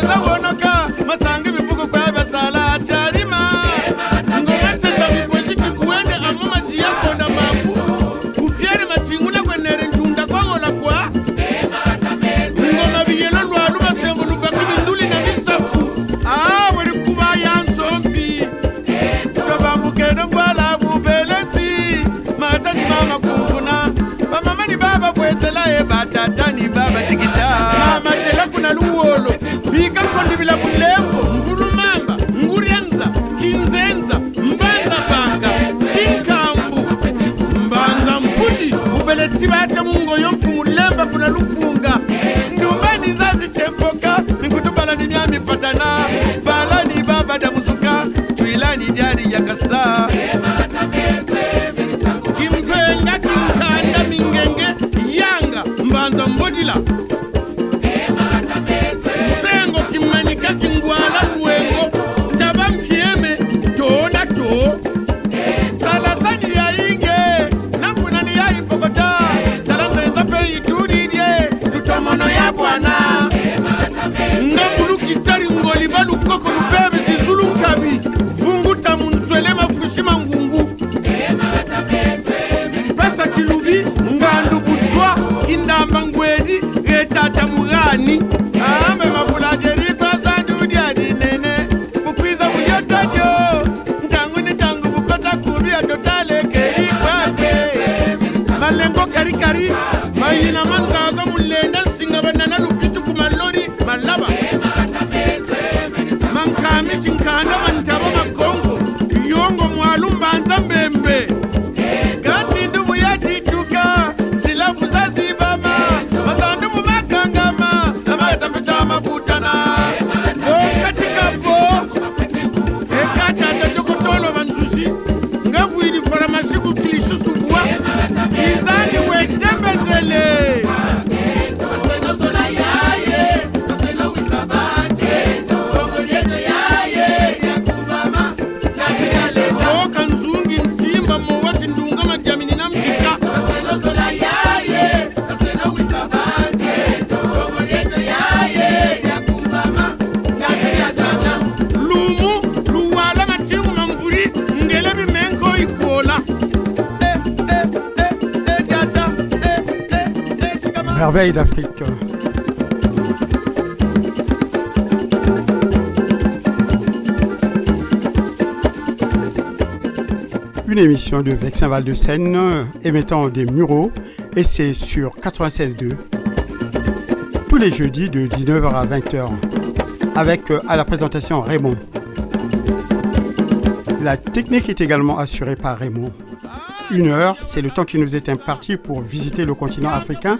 zerintopeza wonoka masanga ibivugo kwa basala atalima ngoma tsetsa bibweziki kuwende amo majiya konda maku kupyere matinguna kwenere ntunda kwagola kwa. Ngoma biyelo lwalu basembo lubaki binduli na misafu. A buli kuba ya nsombi. Tobambukeno mbwala bubeleti matani mama kumfuna bamama ni baba bwenzela ye batata ni baba tikita mamatela kuna luwolo bika kondibila bulembo mvulumamba ngurianza kinzenza mbanza banga kinkambu. Mbanza mputi ubeleti mungo mungoyo mfumulemba kuna lupunga ndumbani zazitempoka nikutumbala ni myami patana. Balani baba damuzuka twilani dyali yakasa kimpwenga kinkanda mingenge yanga mbanza mbodila D'Afrique. Une émission de Vexin Val de Seine émettant des muraux et c'est sur 96.2 tous les jeudis de 19h à 20h avec euh, à la présentation Raymond. La technique est également assurée par Raymond. Une heure, c'est le temps qui nous est imparti pour visiter le continent africain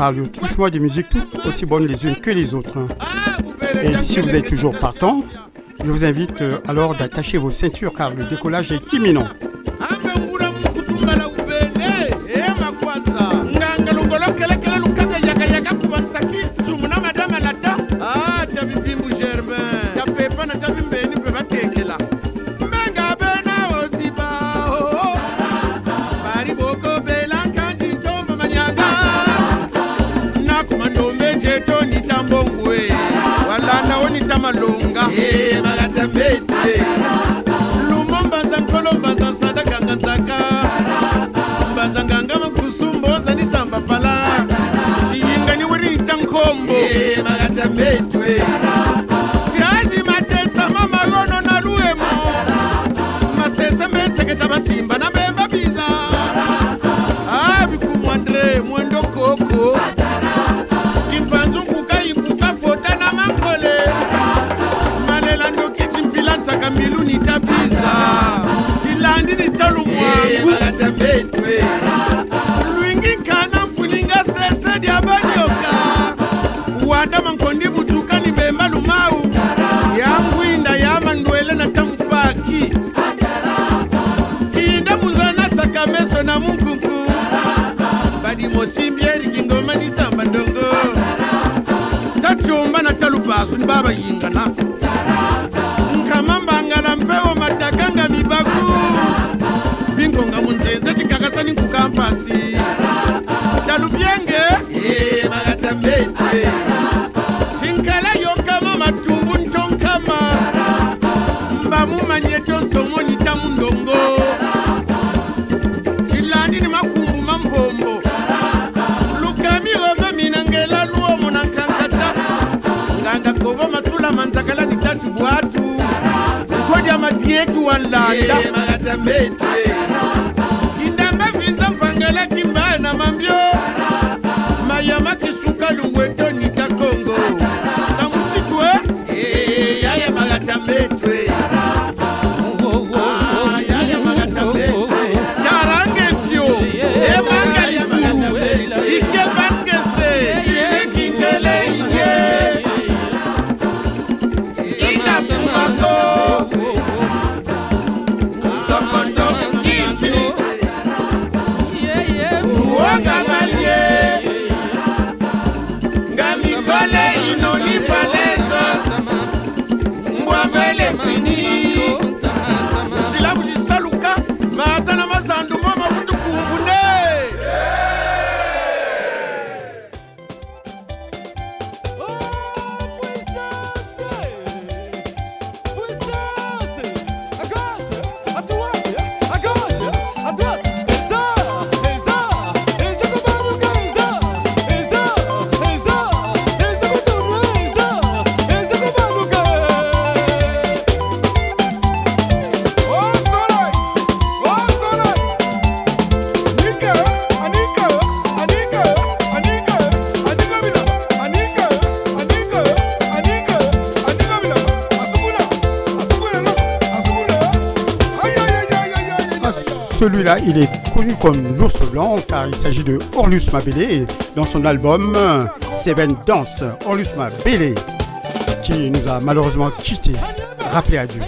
par le touchement des musiques toutes aussi bonnes les unes que les autres. Et si vous êtes toujours partant, je vous invite euh, alors d'attacher vos ceintures car le décollage est imminent. kanga. Eh, Magata mbete lumumba nza nkolo mbanza nsandakanga nzaka mbanza nganga makusumbo nzanisamba pala. Ciyingani wirinita nkombo. Magata mbetwe ciaji matetsa mamagono na luemo. Masesa mbetseketa batsimba bantu babayingana nkama mbangala mpewo matakanga mibaku. Bingonga munzenze chikakasani nkukampasi. Talupyenge malatamete chinkala yonkama matumbu ntonkama. Mbamumanye tyonsomoni tamundongo yetuwandanda kindanga vinza mpangela kimbaya na mambio. Mayama kisuka luweto nika kongo. Na musitwe eh? yayamagatambe twe Orlus Mabélé dans son album Seven Dance. Orlus Mabélé qui nous a malheureusement quittés. Rappelez à Dieu.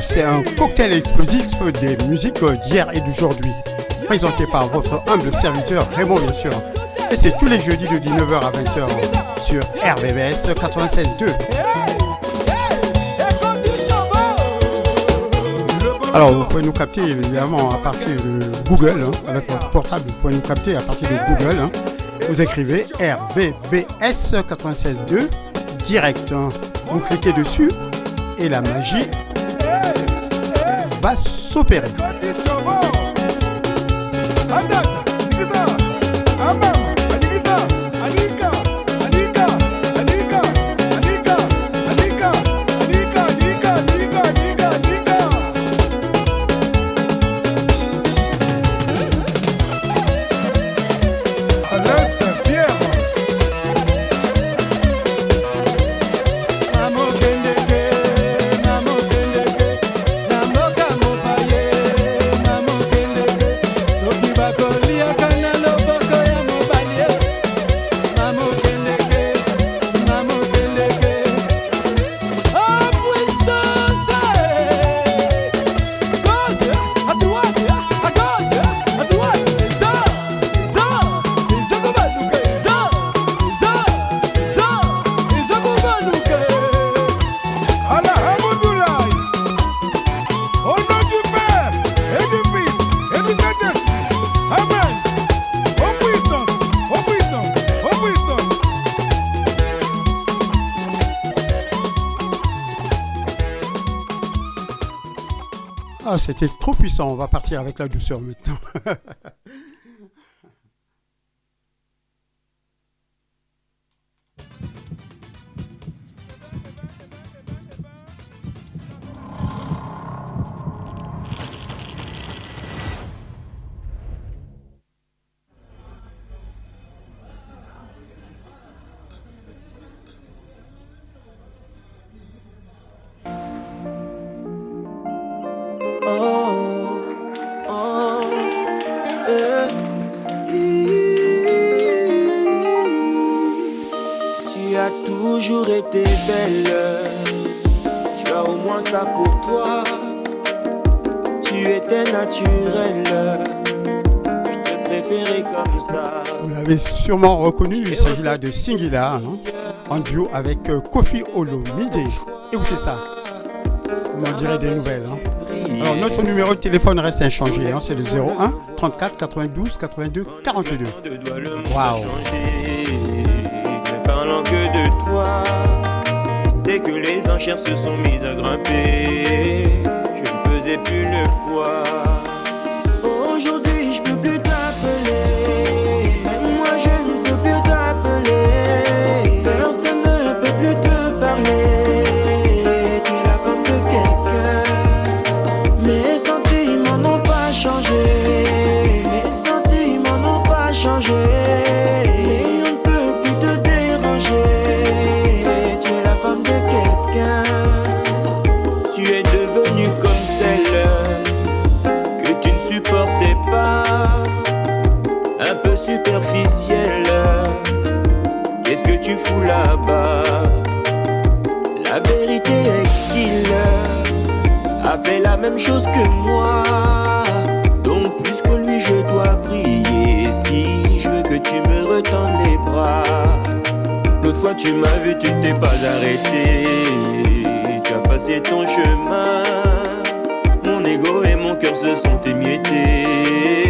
C'est un cocktail explosif des musiques d'hier et d'aujourd'hui. Présenté par votre humble serviteur Raymond, bien sûr. Et c'est tous les jeudis de 19h à 20h sur RVVS 96.2. Alors, vous pouvez nous capter évidemment à partir de Google, hein, avec votre portable, vous pouvez nous capter à partir de Google. Hein. Vous écrivez RVVS 96.2 direct. Hein. Vous cliquez dessus et la magie va s'opérer. Trop puissant. On va partir avec la douceur maintenant. il s'agit là de Singila, hein, en duo avec euh, Kofi Olomide. Écoutez ça, on en dirait des nouvelles. Hein. Alors notre numéro de téléphone reste inchangé, hein, c'est le 01 34 92 82 42. Waouh parlant que de toi, dès que les enchères se sont mises à grimper, je ne faisais plus le poids. Chose que moi. Donc plus que lui, je dois prier. Si je veux que tu me retendes les bras. L'autre fois, tu m'as vu, tu t'es pas arrêté. Tu as passé ton chemin. Mon ego et mon cœur se sont émiettés.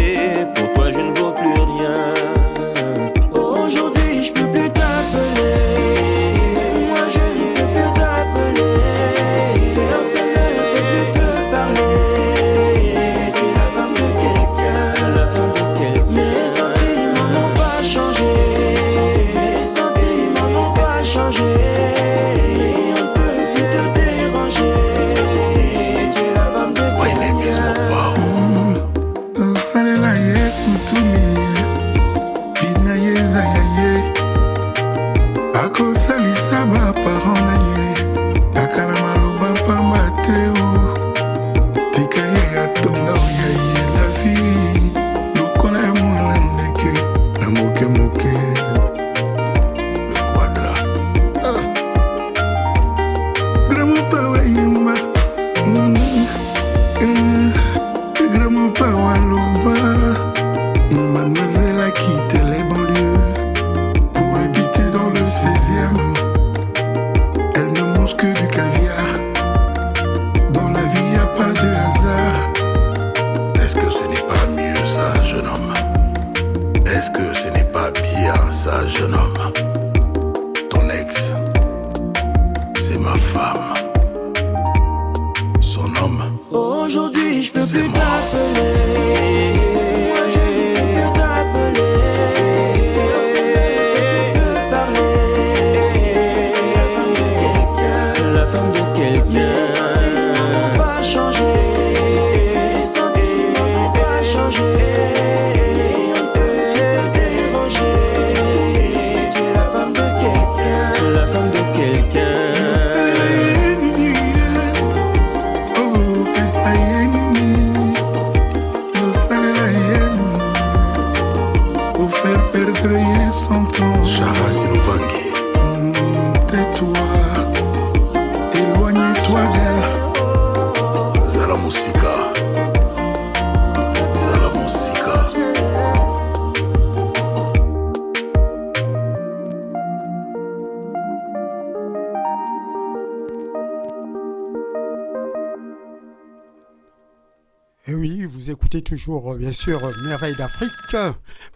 Toujours, euh, bien sûr, euh, Merveille d'Afrique.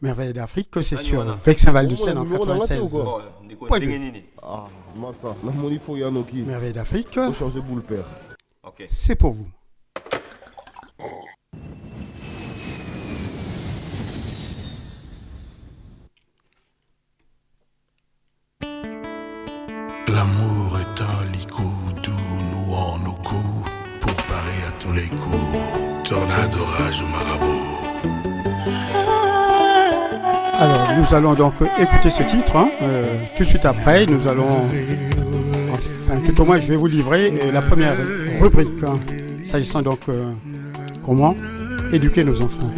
Merveille d'Afrique, c'est sur Vexin Val du Seine en 96. Ah, Merveille d'Afrique. C'est pour vous. Nous allons donc écouter ce titre. Hein. Euh, tout de suite après, nous allons. Enfin, tout au moins, je vais vous livrer euh, la première rubrique. Hein, s'agissant donc euh, comment éduquer nos enfants.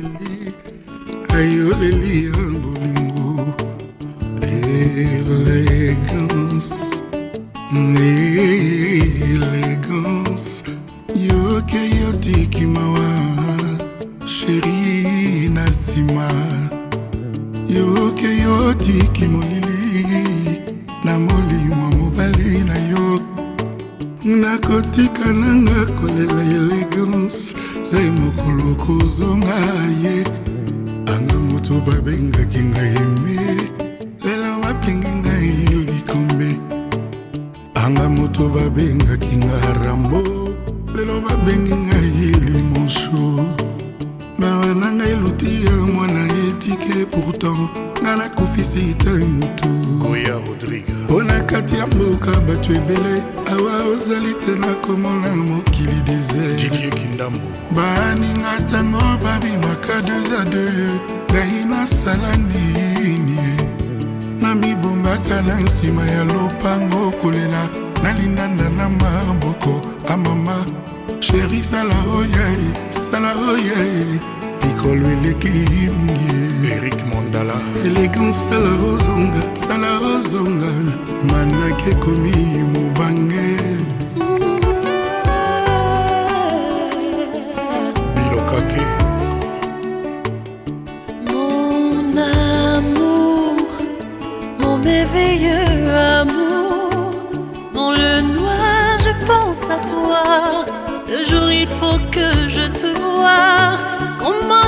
Yoke yotiki molili na molimo mobali na yo. Nakotika nanga kolela elegance zai mokolo kozonga ye. Anga moto babengaki ngai eme lelo babengi ngai likombe. Anga moto babengaki nga rambo lelo babengi ngai eluti ya mwana etike pourtant nga nakufisi te motu goya rodrigue. Mpo na kati ya mboka bato ebele awa ozali te nakomona mokili desert. Didie kindambo. Baninga ntango babimaka deux a deux ngai nasala nini? Na mibombaka na nsima ya lopango kolela nalindanda na maboko. Amama sheri sala oyae sala oyae likolo eleki mingi erik mondala elegance sala ozonga sala ozonga manaki ekomi mobange bilokake Mon amour, mon merveilleux amour, dans le noir je pense à toi. Le jour il faut que je te vois.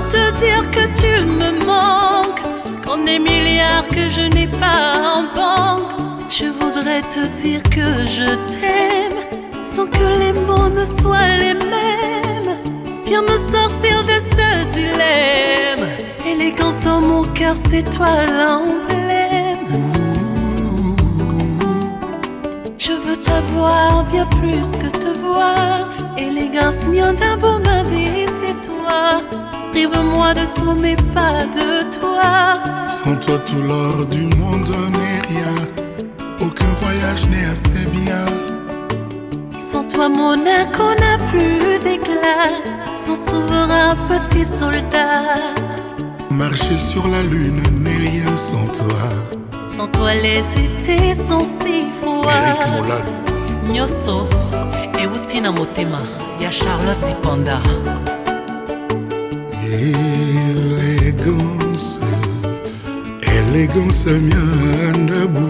Te dire que tu me manques Quand des milliards que je n'ai pas en banque, je voudrais te dire que je t'aime sans que les mots ne soient les mêmes. Viens me sortir de ce dilemme. Élégance dans mon cœur, c'est toi l'emblème. Je veux t'avoir bien plus que te voir. Élégance, mien d'un beau ma vie, c'est toi. Prive-moi de tout, mais pas de toi. Sans toi, tout l'or du monde n'est rien. Aucun voyage n'est assez bien. Sans toi, Monaco n'a plus d'éclat. Son souverain petit soldat. Marcher sur la lune n'est rien sans toi. Sans toi, les étés sont si froids. nyonso euti na motema ya charlotte dipanda Élégance, élégance miandabu.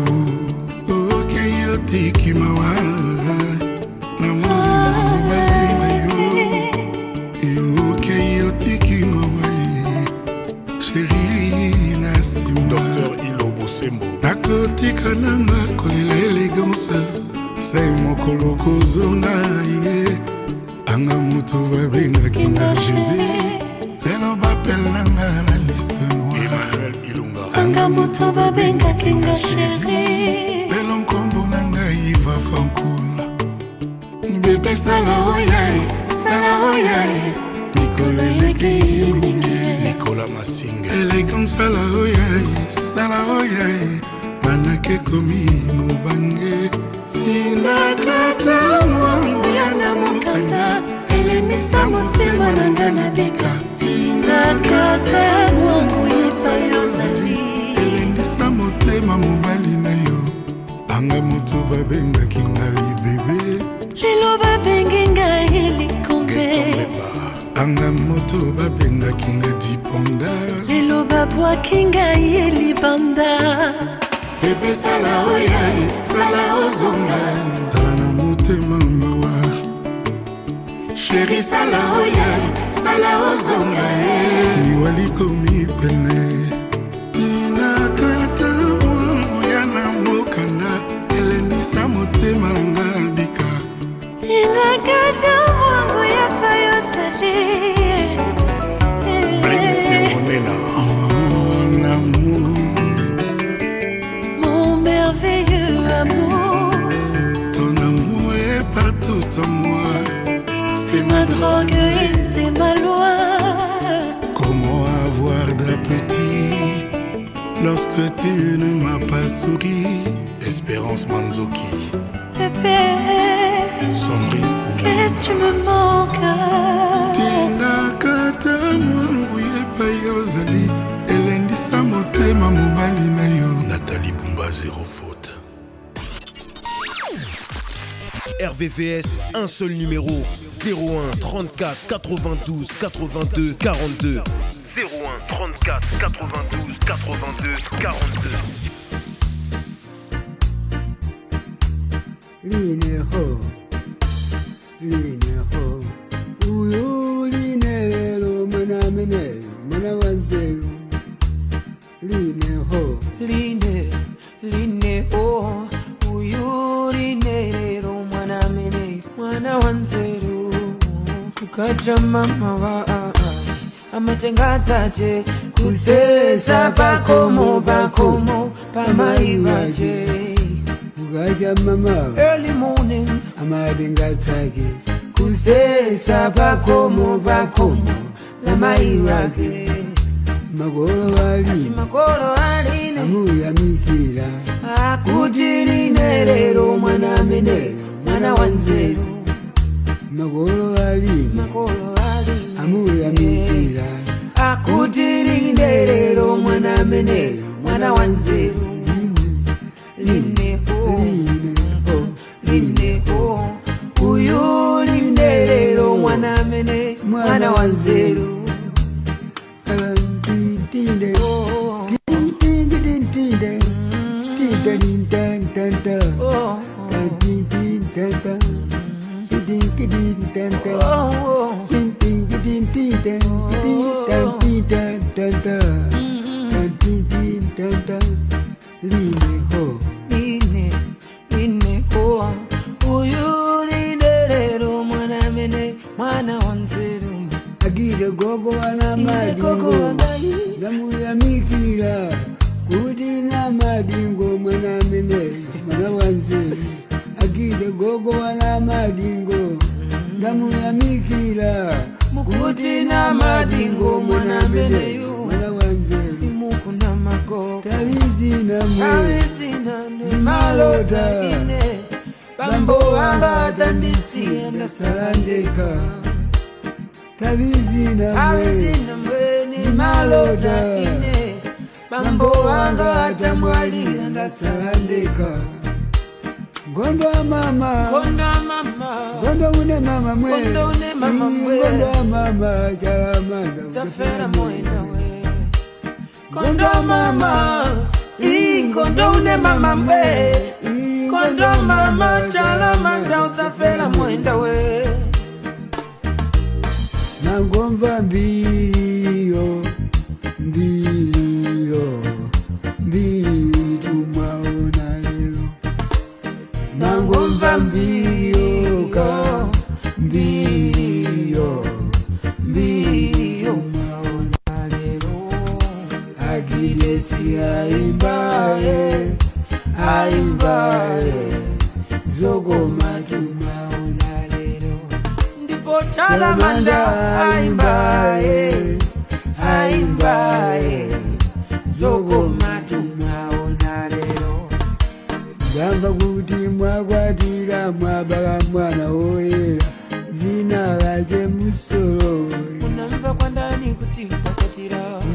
Okei otiki mawa na molingo mobali na yo. Okei otiki mawa sheri na nsima. docteur ilo bosembo nakotika nanga kolela elegance sai mokolo kozonga ye anga moto babengaki nga jebe nga sheri lelo nkombo na ngai va fankula. Bebe sala oyae sala oyae mikolo eleki mingi nikola masinga elegance sala oyae sala oyae manake komi lelo babwaki ngai libanda. Bebe sala oyae sala ozonga. Zala na motema mawa sheri sala oyae sala ozonga. Liwalikomi pene espérance manzoki. Bébé sandrine qu'est-ce que tu me manques? Tinakata mwangu epai ozali elendisa motema mobali na yo. Nathalie bumba zéro faute. RVVS, un seul numéro. 01 34 92 82 42. 01 34 92 82 42. Lineho line ho. Uyu line lelo mwana mene mwana wanzeru line ho. Line line o uyu line lero mwana mene mwana wanzeru ukaja mama wa amatengadzaje kusesa pakomo pakomo pamaivaje ukachamama early morning. Amalingathake kusesa bakhomo bakhomo. Lamayiwake magolo ali magolo ali amuyamikira akutirine lero mwana mene mwana wanzeru magolo ali magolo ali amuyamikira akutirine lero mwana mene mwana wanzeru line ho line o uyu line lero mwana mene mwana wanzeru Tinde, oh, oh, tinde, tinde, tinde, tinde, tinde, oh, oh, tinde, mm-hmm. nitafera moyo nawe. Kondoa mama.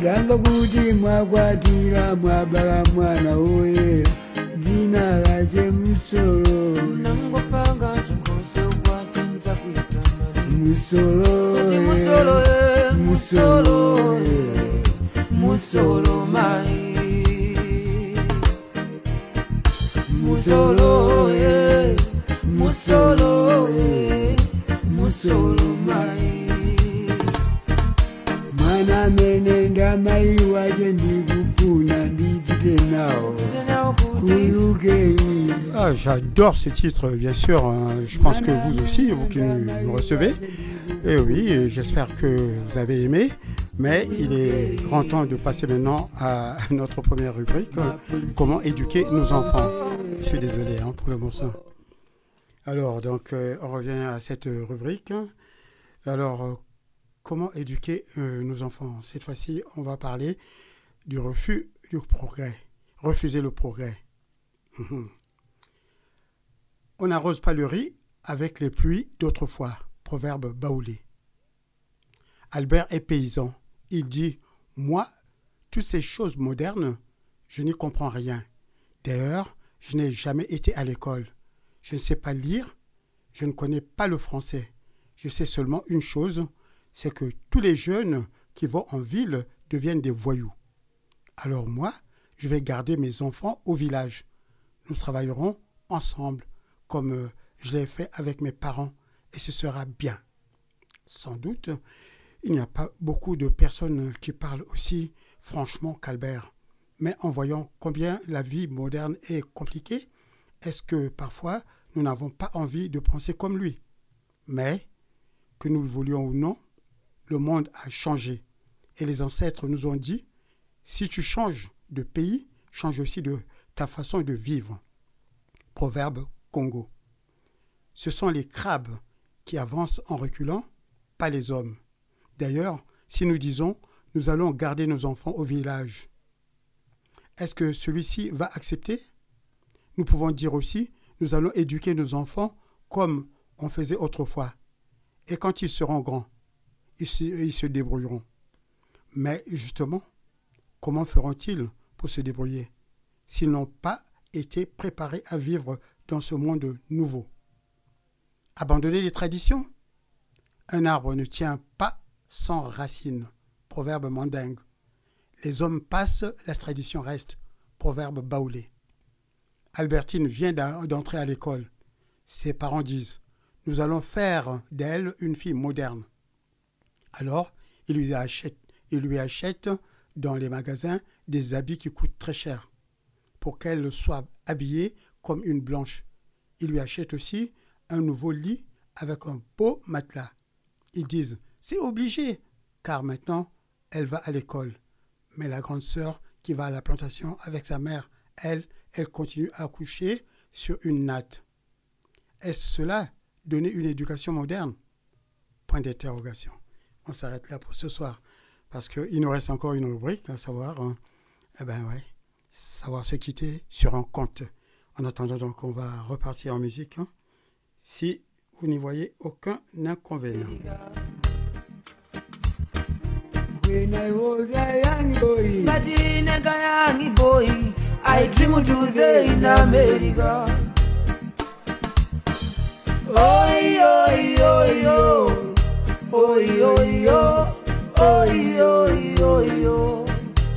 ndamva kuti mwakwatira mwabara mwana uye dzina rache musoro. Musoro eh, musoro musoro mai. Musolo ye musolo ye musolo Ah, J'adore ce titre, bien sûr. hein. Je pense que vous aussi, vous qui nous, recevez. Et oui, j'espère que vous avez aimé. Mais il est grand temps de passer maintenant à notre première rubrique. Comment éduquer nos enfants. Je suis désolé hein, pour le morceau. Alors, donc, euh, on revient à cette rubrique. Alors, comment éduquer euh, nos enfants Cette fois-ci, on va parler du refus du progrès. Refuser le progrès. Mhm. On n'arrose pas le riz avec les pluies d'autrefois. Proverbe baoulé. Albert est paysan. Il dit Moi, toutes ces choses modernes, je n'y comprends rien. D'ailleurs, je n'ai jamais été à l'école. Je ne sais pas lire. Je ne connais pas le français. Je sais seulement une chose c'est que tous les jeunes qui vont en ville deviennent des voyous. Alors moi, je vais garder mes enfants au village. Nous travaillerons ensemble, comme euh, je l'ai fait avec mes parents, et ce sera bien. Sans doute, il n'y a pas beaucoup de personnes qui parlent aussi franchement qu'Albert. Mais en voyant combien la vie moderne est compliquée, est-ce que parfois nous n'avons pas envie de penser comme lui? Mais, que nous le voulions ou non, le monde a changé. Et les ancêtres nous ont dit, si tu changes de pays, change aussi de ta façon de vivre. Proverbe Congo. Ce sont les crabes qui avancent en reculant, pas les hommes. D'ailleurs, si nous disons nous allons garder nos enfants au village, est-ce que celui-ci va accepter? Nous pouvons dire aussi nous allons éduquer nos enfants comme on faisait autrefois. Et quand ils seront grands, ils se, débrouilleront. Mais justement, comment feront-ils pour se débrouiller s'ils n'ont pas été préparés à vivre dans ce monde nouveau? Abandonner les traditions? Un arbre ne tient pas sans racines. Proverbe mandingue. Les hommes passent, la tradition reste. Proverbe baoulé. Albertine vient d'entrer à l'école. Ses parents disent Nous allons faire d'elle une fille moderne. Alors, ils lui achètent dans les magasins des habits qui coûtent très cher pour qu'elle soit habillée comme une blanche. Ils lui achètent aussi un nouveau lit avec un beau matelas. Ils disent C'est obligé, car maintenant, elle va à l'école. Mais la grande sœur qui va à la plantation avec sa mère, elle, elle continue à coucher sur une natte. Est-ce cela donner une éducation moderne? Point d'interrogation. On s'arrête là pour ce soir parce qu'il nous reste encore une rubrique à savoir, hein, eh ben ouais, savoir se quitter sur un compte. En attendant donc, on va repartir en musique. hein, si vous n'y voyez aucun inconvénient. oy oy yo. Oy oy oy yo.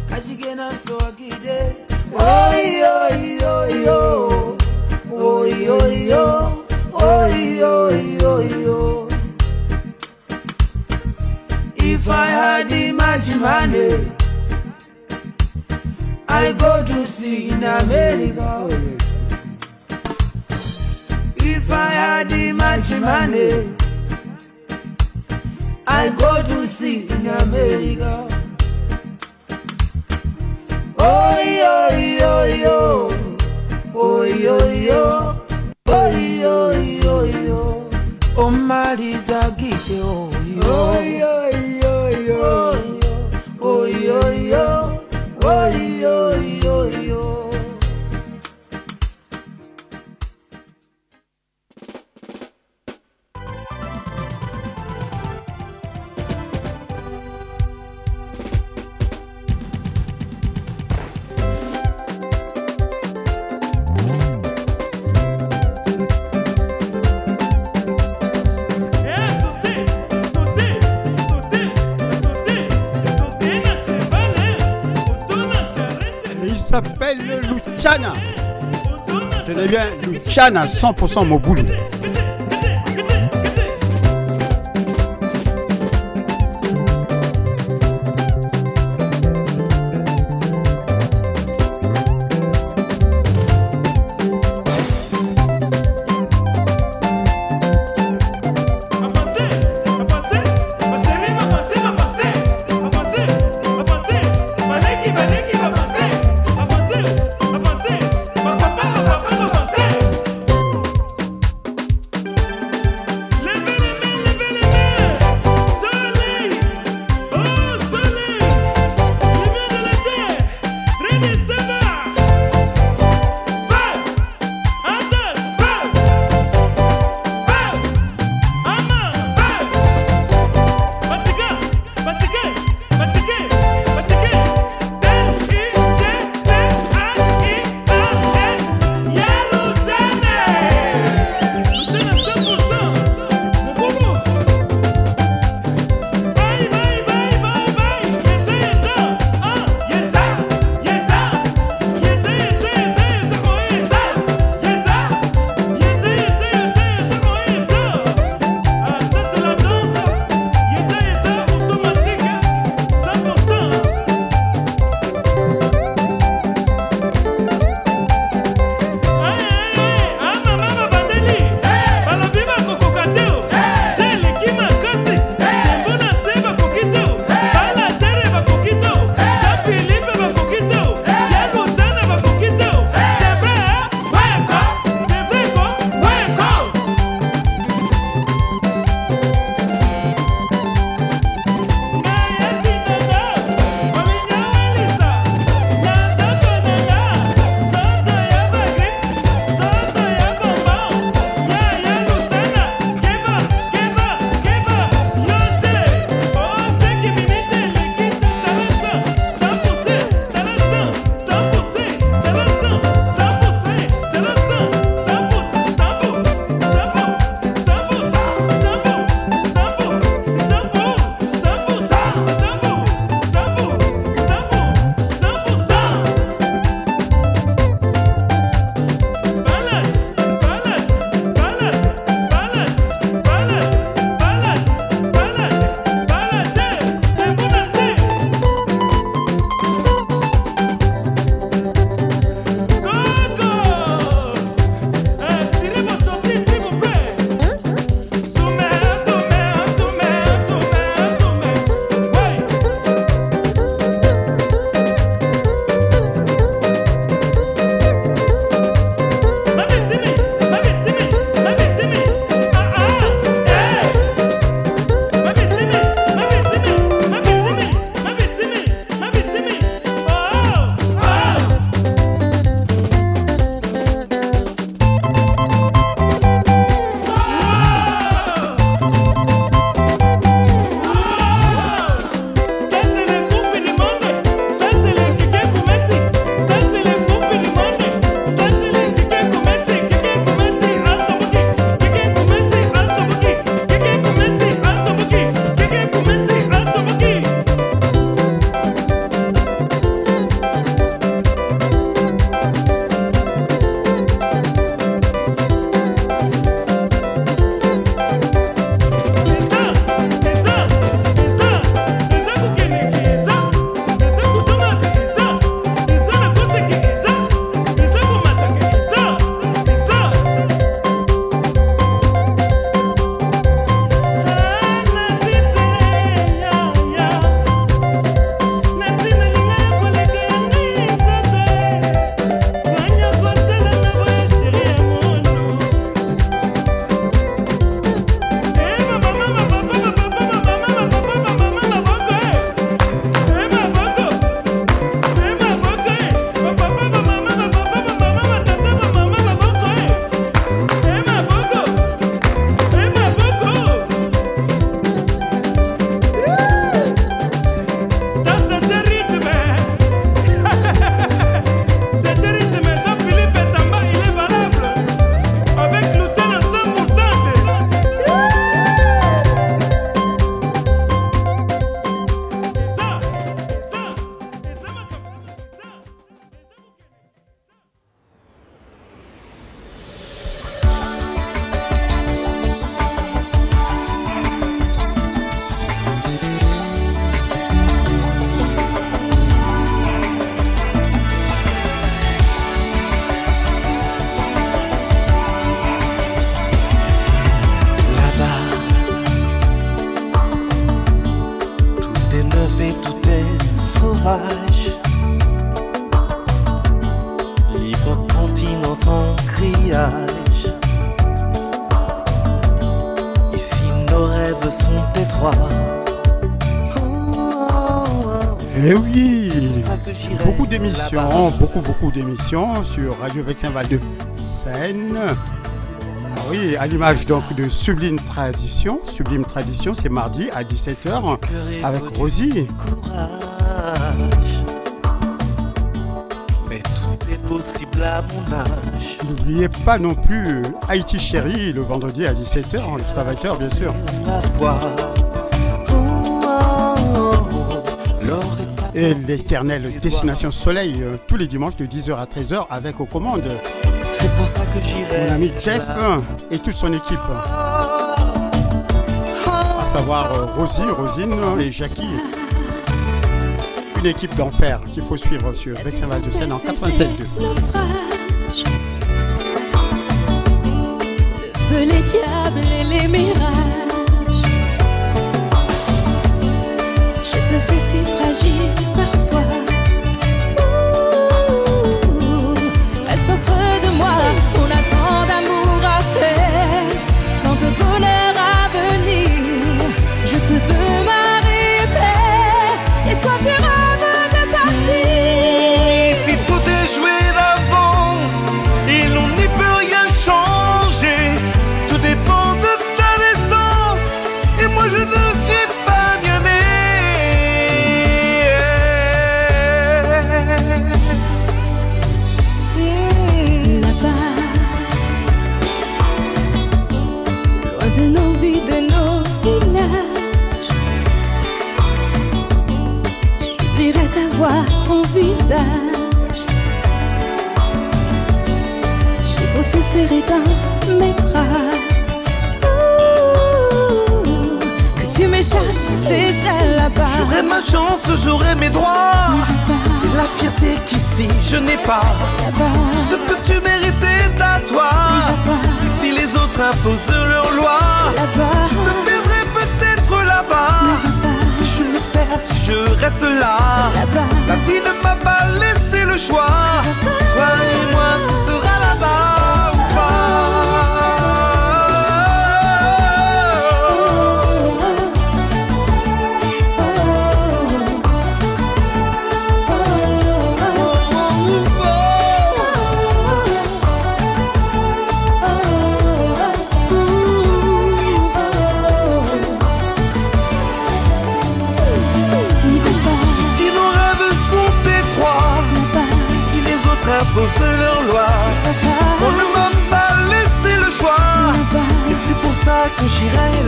Kajigena so akide oy oy oy yo. Oy oy oy oy oy if i had much money i go to see in america. İf i had much money I go to see in America. Oh, yo, yo, yo. Oh, yo, yo. Oh, yo, yo, yo. Oh, Marisa, gite, oh, yo. Oh, yo, yo, yo. Oh, yo, yo. Oh, yo, yo. Luchana. Tenez bien, Luchana 100% Mobulu. D'émissions sur Radio Vexin Val de Seine. Ah oui, à l'image donc de Sublime Tradition. Sublime Tradition, c'est mardi à 17h avec Rosie. Mais tout est possible à mon âge. N'oubliez pas non plus Haïti Chérie le vendredi à 17h, jusqu'à 20h bien sûr. La. Et l'éternelle Destination Soleil euh, tous les dimanches de 10h à 13h avec aux commandes. C'est pour ça que j'irai. Mon ami Jeff euh, et toute son équipe. À savoir euh, Rosie, Rosine et Jackie. Une équipe d'enfer qu'il faut suivre sur Vexinval de Seine en 96.2. Le feu, les diables et les mirages. Sais si fragile parfois. Reste au creux de moi, on a déjà là-bas. J'aurai ma chance, j'aurai mes droits. Et la fierté qu'ici je n'ai pas. Ce que tu méritais à toi. Et si les autres imposent leurs lois, je te perdrai peut-être là-bas. Je me perds si je reste là. La vie ne m'a pas laissé le choix. Toi et moi, ce sera là-bas ou Si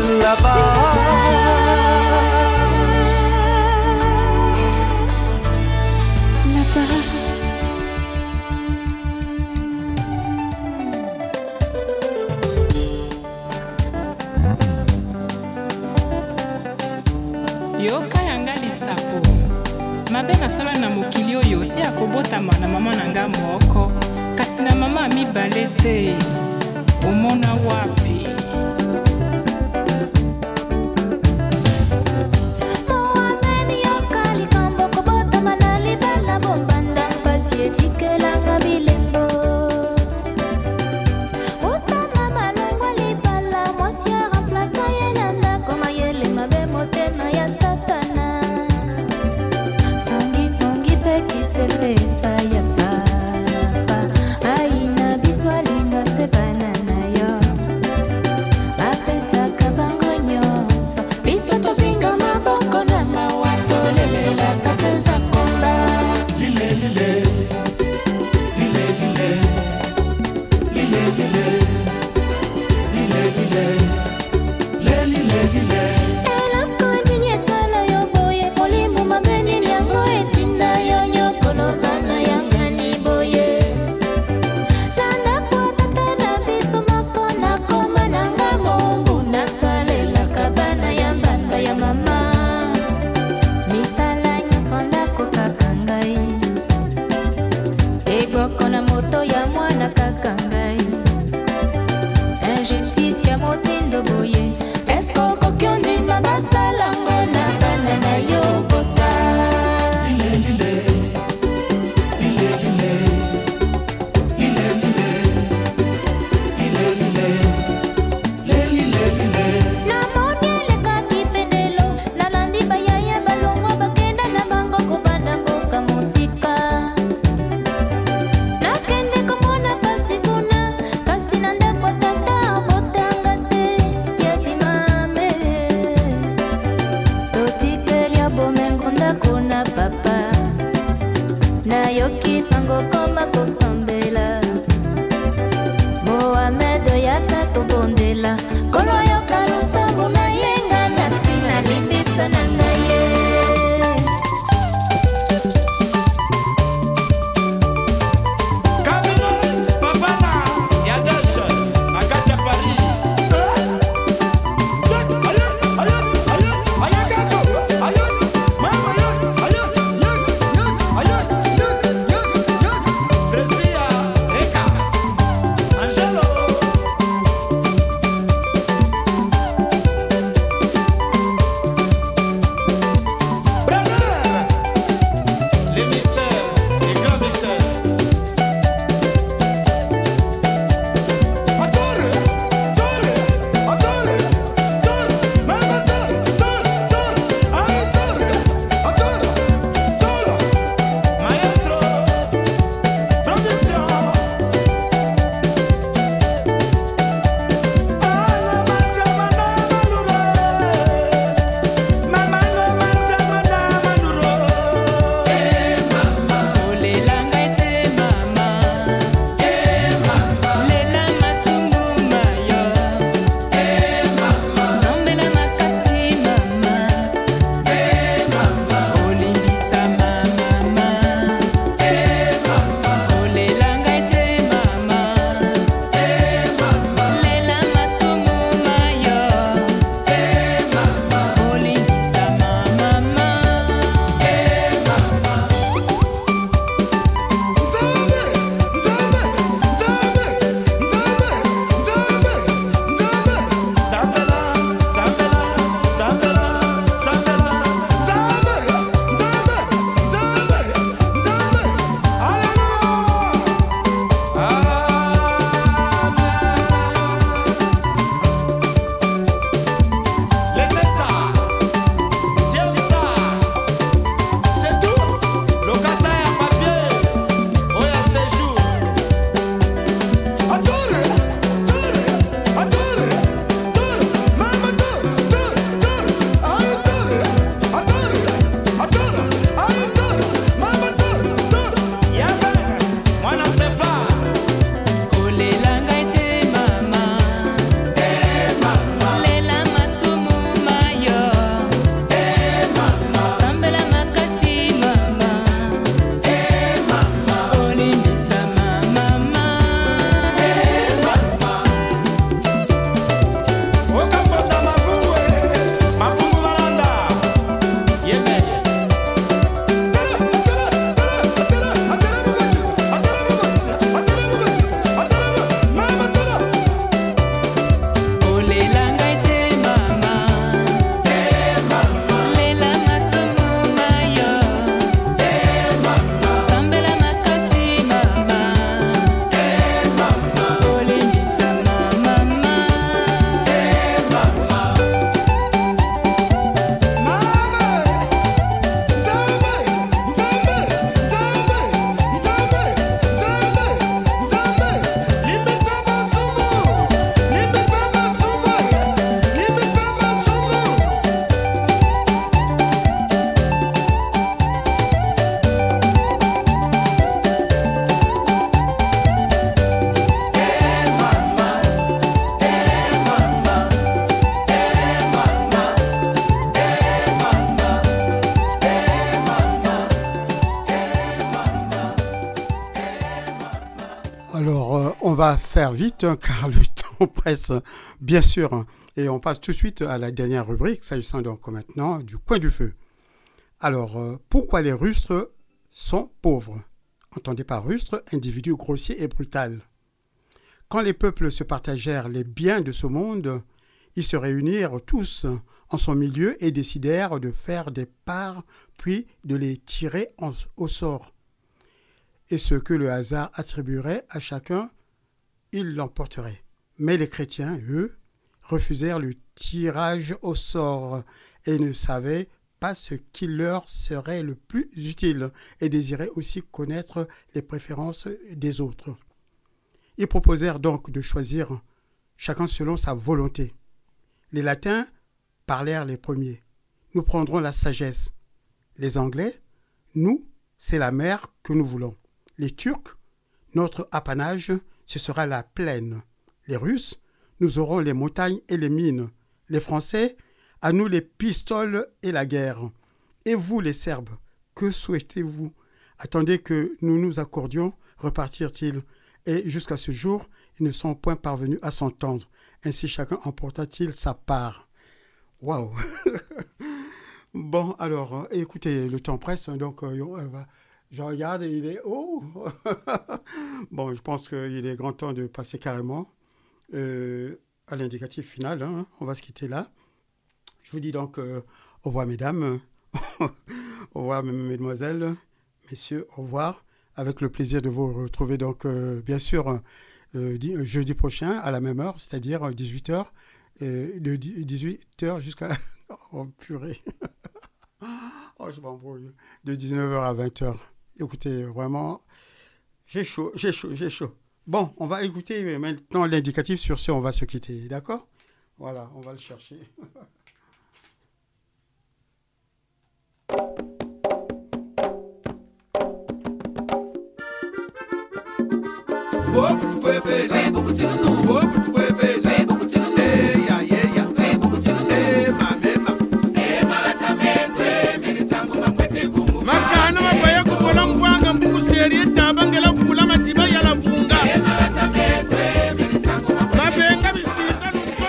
j'irai là-bas. yoka yanga lisapo. Mabe nasala na mokili oyo osi ya kobotama na mama na nga moko. Kasi na mama mibale te. Omona wapi car le temps presse, bien sûr. hein. Et on passe tout de suite à la dernière rubrique, s'agissant donc maintenant du coin du feu. Alors, euh, pourquoi les rustres sont pauvres? Entendez par rustre, individu grossier et brutal. Quand les peuples se partagèrent les biens de ce monde, ils se réunirent tous en son milieu et décidèrent de faire des parts, puis de les tirer au sort et ce que le hasard attribuerait à chacun, il l'emporterait. Mais les chrétiens, eux, refusèrent le tirage au sort et ne savaient pas ce qui leur serait le plus utile et désiraient aussi connaître les préférences des autres. Ils proposèrent donc de choisir chacun selon sa volonté. Les Latins parlèrent les premiers. Nous prendrons la sagesse. Les Anglais, nous, c'est la mer que nous voulons. Les Turcs, notre apanage, ce sera la plaine. Les Russes, nous aurons les montagnes et les mines. Les Français, à nous les pistoles et la guerre. Et vous, les Serbes, que souhaitez-vous? Attendez que nous nous accordions, repartirent-ils? Et jusqu'à ce jour, ils ne sont point parvenus à s'entendre. Ainsi chacun emporta-t-il sa part. Waouh Bon, alors, écoutez, le temps presse, hein, donc euh, on va- je regarde et il est... Oh Bon, je pense qu'il est grand temps de passer carrément euh, à l'indicatif final. hein. On va se quitter là. Je vous dis donc euh, au revoir, mesdames. au revoir, mesdemoiselles, messieurs, au revoir. Avec le plaisir de vous retrouver donc, euh, bien sûr, di- jeudi prochain à la même heure, c'est-à-dire 18h, de 18h jusqu'à... oh, purée Oh, je m'embrouille. De 19h à 20h. Écoutez, vraiment, j'ai chaud, j'ai chaud, j'ai chaud. Bon, on va écouter maintenant l'indicatif. Sur ce, on va se quitter, d'accord? Voilà, on va le chercher.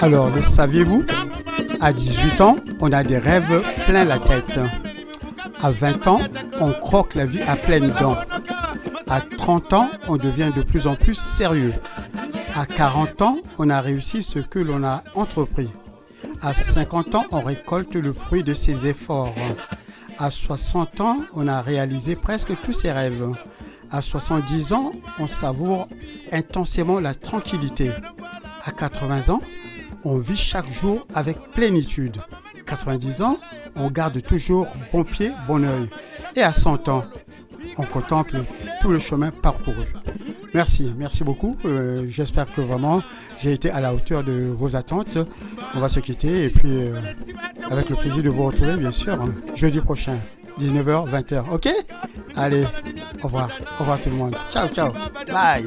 Alors, le saviez-vous? À 18 ans, on a des rêves plein la tête. À 20 ans, on croque la vie à pleines dents. À 30 ans, on devient de plus en plus sérieux. À 40 ans, on a réussi ce que l'on a entrepris. À 50 ans, on récolte le fruit de ses efforts. À 60 ans, on a réalisé presque tous ses rêves. À 70 ans, on savoure intensément la tranquillité. À 80 ans, on vit chaque jour avec plénitude. 90 ans, on garde toujours bon pied, bon oeil. Et à 100 ans, on contemple tout le chemin parcouru. Merci, merci beaucoup. Euh, J'espère que vraiment j'ai été à la hauteur de vos attentes. On va se quitter et puis euh, avec le plaisir de vous retrouver bien sûr jeudi prochain, 19h, 20h. Ok? Allez, au revoir. Au revoir tout le monde. Ciao, ciao. Bye.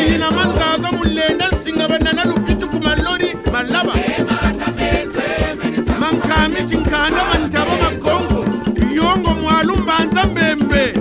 mayina manzaza mulenda nsinga banana lupitu kumalori malaba. Mankami chinkanda mantabo makongo yongo mwalu mbanza mbembe